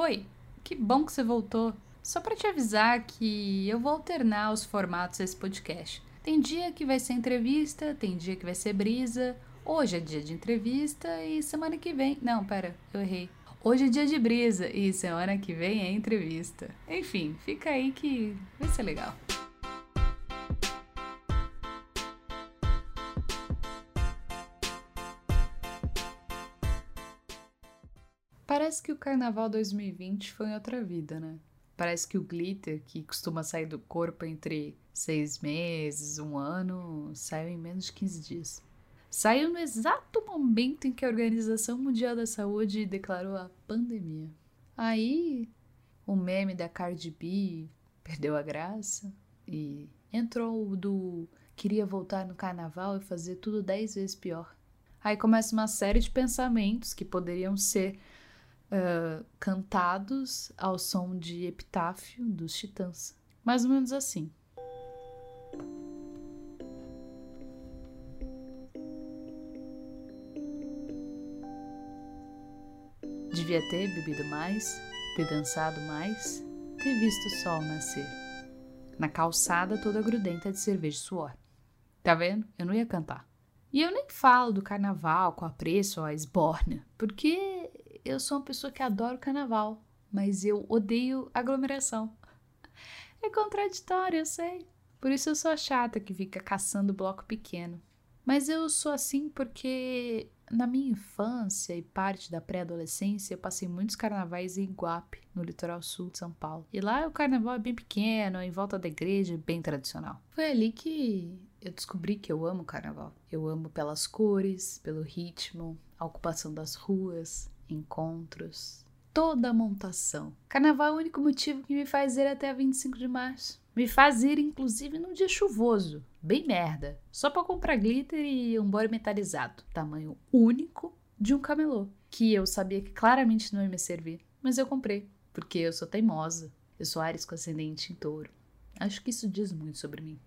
Oi, que bom que você voltou. Só para te avisar que eu vou alternar os formatos desse podcast. Tem dia que vai ser entrevista, tem dia que vai ser brisa. Hoje é dia de entrevista e semana que vem. Não, pera, eu errei. Hoje é dia de brisa e semana que vem é entrevista. Enfim, fica aí que vai ser legal. Parece que o Carnaval 2020 foi em outra vida, né? Parece que o glitter, que costuma sair do corpo entre seis meses, um ano, saiu em menos de 15 dias. Saiu no exato momento em que a Organização Mundial da Saúde declarou a pandemia. Aí, o meme da Cardi B perdeu a graça e entrou do queria voltar no carnaval e fazer tudo dez vezes pior. Aí começa uma série de pensamentos que poderiam ser uh, cantados ao som de epitáfio dos Titãs. Mais ou menos assim. Devia ter bebido mais, ter dançado mais, ter visto o sol nascer. Na calçada toda grudenta de cerveja e suor. Tá vendo? Eu não ia cantar. E eu nem falo do carnaval com apreço a esbórnia, porque eu sou uma pessoa que adora carnaval, mas eu odeio aglomeração. É contraditório, eu sei. Por isso eu sou a chata que fica caçando bloco pequeno. Mas eu sou assim porque na minha infância e parte da pré-adolescência eu passei muitos carnavais em Iguape, no litoral sul de São Paulo. E lá o carnaval é bem pequeno, em volta da igreja, bem tradicional. Foi ali que eu descobri que eu amo carnaval. Eu amo pelas cores, pelo ritmo, a ocupação das ruas, encontros, toda a montação. Carnaval é o único motivo que me faz ir até 25 de março. Me faz ir, inclusive, num dia chuvoso, bem merda, só para comprar glitter e um body metalizado, tamanho único de um camelô, que eu sabia que claramente não ia me servir, mas eu comprei, porque eu sou teimosa, eu sou Ares com ascendente em touro. Acho que isso diz muito sobre mim.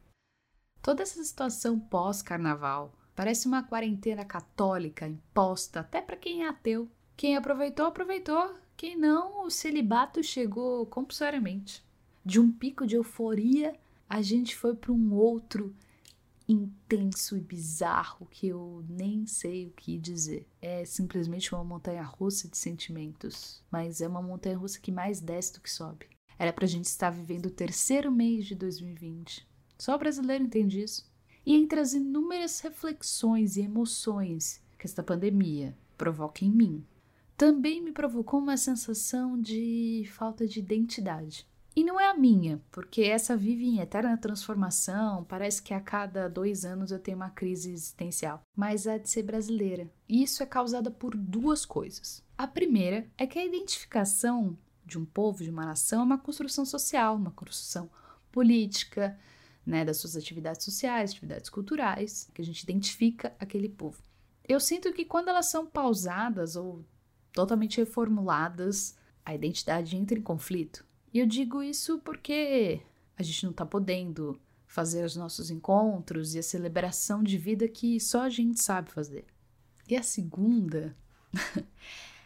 Toda essa situação pós-carnaval parece uma quarentena católica imposta até para quem é ateu quem aproveitou, aproveitou. Quem não, o celibato chegou compulsoriamente. De um pico de euforia, a gente foi para um outro intenso e bizarro que eu nem sei o que dizer. É simplesmente uma montanha russa de sentimentos, mas é uma montanha russa que mais desce do que sobe. Era pra gente estar vivendo o terceiro mês de 2020. Só o brasileiro entende isso. E entre as inúmeras reflexões e emoções que esta pandemia provoca em mim, também me provocou uma sensação de falta de identidade. E não é a minha, porque essa vive em eterna transformação, parece que a cada dois anos eu tenho uma crise existencial, mas a de ser brasileira. E isso é causada por duas coisas. A primeira é que a identificação de um povo, de uma nação, é uma construção social, uma construção política, né, das suas atividades sociais, atividades culturais, que a gente identifica aquele povo. Eu sinto que quando elas são pausadas ou totalmente reformuladas, a identidade entra em conflito. E eu digo isso porque a gente não está podendo fazer os nossos encontros e a celebração de vida que só a gente sabe fazer. E a segunda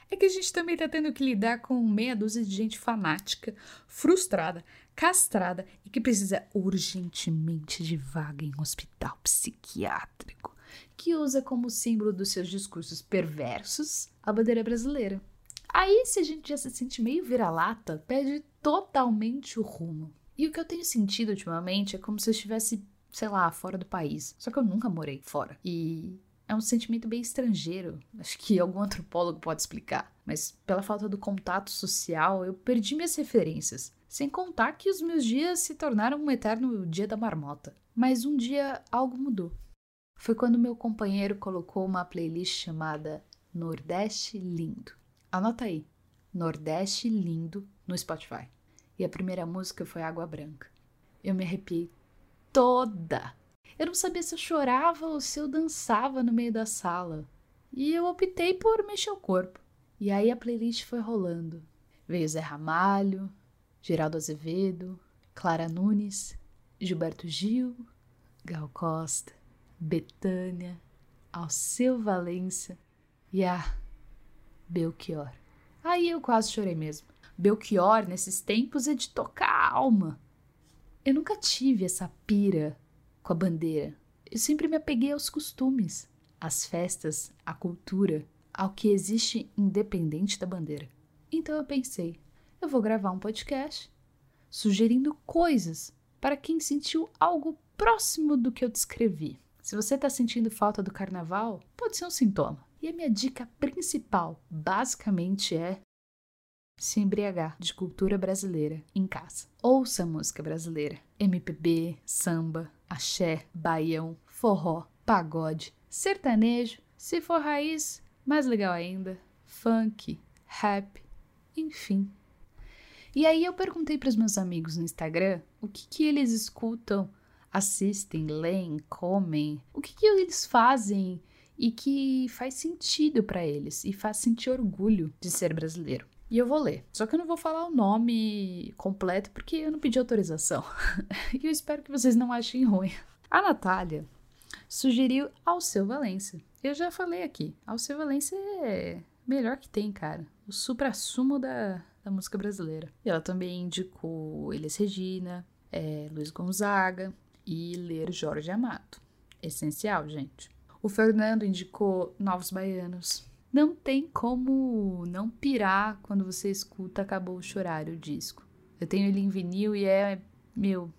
é que a gente também está tendo que lidar com meia dúzia de gente fanática, frustrada, castrada e que precisa urgentemente de vaga em um hospital psiquiátrico que usa como símbolo dos seus discursos perversos a bandeira brasileira. Aí, se a gente já se sente meio vira-lata, perde totalmente o rumo. E o que eu tenho sentido ultimamente é como se eu estivesse, sei lá, fora do país. Só que eu nunca morei fora. E é um sentimento bem estrangeiro. Acho que algum antropólogo pode explicar. Mas pela falta do contato social, eu perdi minhas referências. Sem contar que os meus dias se tornaram um eterno dia da marmota. Mas um dia algo mudou. Foi quando meu companheiro colocou uma playlist chamada Nordeste Lindo. Anota aí, Nordeste Lindo no Spotify. E a primeira música foi Água Branca. Eu me arrepiei toda. Eu não sabia se eu chorava ou se eu dançava no meio da sala. E eu optei por mexer o corpo. E aí a playlist foi rolando. Veio Zé Ramalho, Geraldo Azevedo, Clara Nunes, Gilberto Gil, Gal Costa, Betânia, Alceu Valência e a Belchior. Aí eu quase chorei mesmo. Belchior nesses tempos é de tocar a alma. Eu nunca tive essa pira com a bandeira. Eu sempre me apeguei aos costumes, às festas, à cultura, ao que existe independente da bandeira. Então eu pensei, eu vou gravar um podcast sugerindo coisas para quem sentiu algo próximo do que eu descrevi. Se você está sentindo falta do carnaval, pode ser um sintoma. E a minha dica principal, basicamente, é se embriagar de cultura brasileira em casa. Ouça música brasileira, MPB, samba, axé, baião, forró, pagode, sertanejo, se for raiz, mais legal ainda, funk, rap, enfim. E aí eu perguntei para os meus amigos no Instagram o que, que eles escutam, assistem, leem, comem, o que, que eles fazem e que faz sentido para eles e faz sentir orgulho de ser brasileiro. E eu vou ler. Só que eu não vou falar o nome completo porque eu não pedi autorização. e eu espero que vocês não achem ruim. A Natália sugeriu Alceu Valença. Eu já falei aqui. Alceu Valença é melhor que tem, cara. O supra-sumo da, da música brasileira. E ela também indicou Elis Regina, é, Luiz Gonzaga e ler Jorge Amado. Essencial, gente. O Fernando indicou Novos Baianos, não tem como não pirar quando você escuta Acabou Chorar, o disco. Eu tenho ele em vinil e é, meu,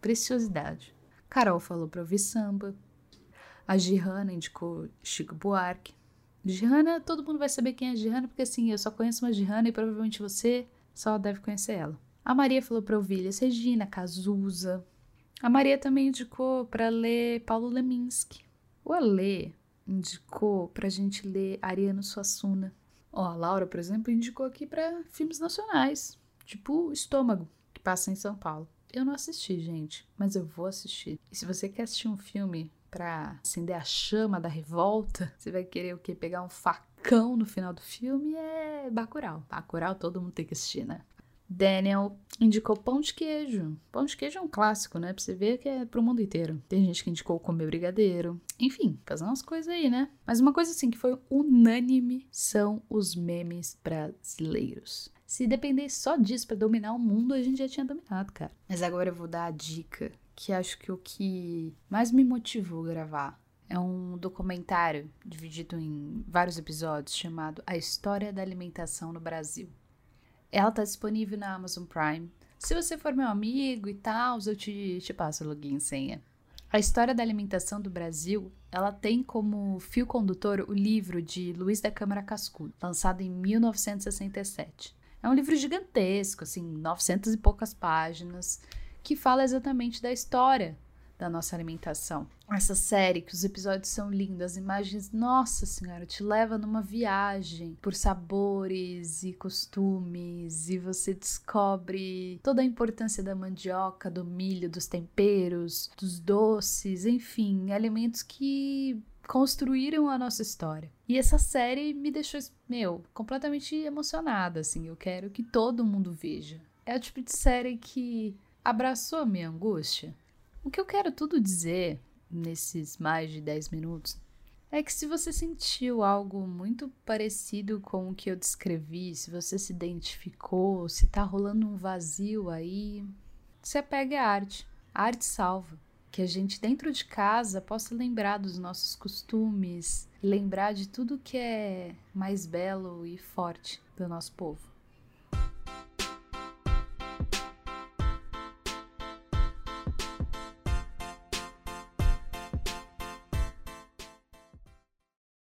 preciosidade. Carol falou pra ouvir samba. A Gihana indicou Chico Buarque. Gihana, todo mundo vai saber quem é a Gihana, porque assim, eu só conheço uma Gihana e provavelmente você só deve conhecer ela. A Maria falou pra ouvir Regina, Cazuza. A Maria também indicou para ler Paulo Leminski. O Alê indicou pra gente ler Ariano Suassuna. Ó, a Laura, por exemplo, indicou aqui para filmes nacionais, tipo Estômago, que passa em São Paulo. Eu não assisti, gente, mas eu vou assistir. E se você quer assistir um filme para acender a chama da revolta, você vai querer o quê? Pegar um facão no final do filme? É Bacurau. Bacurau todo mundo tem que assistir, né? Daniel indicou pão de queijo. Pão de queijo é um clássico, né? Pra você ver que é pro mundo inteiro. Tem gente que indicou comer brigadeiro. Enfim, fazer umas coisas aí, né? Mas uma coisa assim que foi unânime são os memes brasileiros. Se dependesse só disso para dominar o mundo, a gente já tinha dominado, cara. Mas agora eu vou dar a dica que acho que o que mais me motivou a gravar é um documentário dividido em vários episódios chamado A História da Alimentação no Brasil. Ela tá disponível na Amazon Prime. Se você for meu amigo e tal, eu te, te passo o login e senha. A história da alimentação do Brasil, ela tem como fio condutor o livro de Luiz da Câmara Cascudo, lançado em 1967. É um livro gigantesco, assim, 900 e poucas páginas, que fala exatamente da história da nossa alimentação. Essa série, que os episódios são lindos, as imagens, nossa senhora, te leva numa viagem por sabores e costumes, e você descobre toda a importância da mandioca, do milho, dos temperos, dos doces, enfim, alimentos que construíram a nossa história. E essa série me deixou, meu, completamente emocionada, assim. Eu quero que todo mundo veja. É o tipo de série que abraçou a minha angústia, o que eu quero tudo dizer nesses mais de 10 minutos é que se você sentiu algo muito parecido com o que eu descrevi, se você se identificou, se tá rolando um vazio aí, se apegue à arte. A arte salva. Que a gente dentro de casa possa lembrar dos nossos costumes, lembrar de tudo que é mais belo e forte do nosso povo.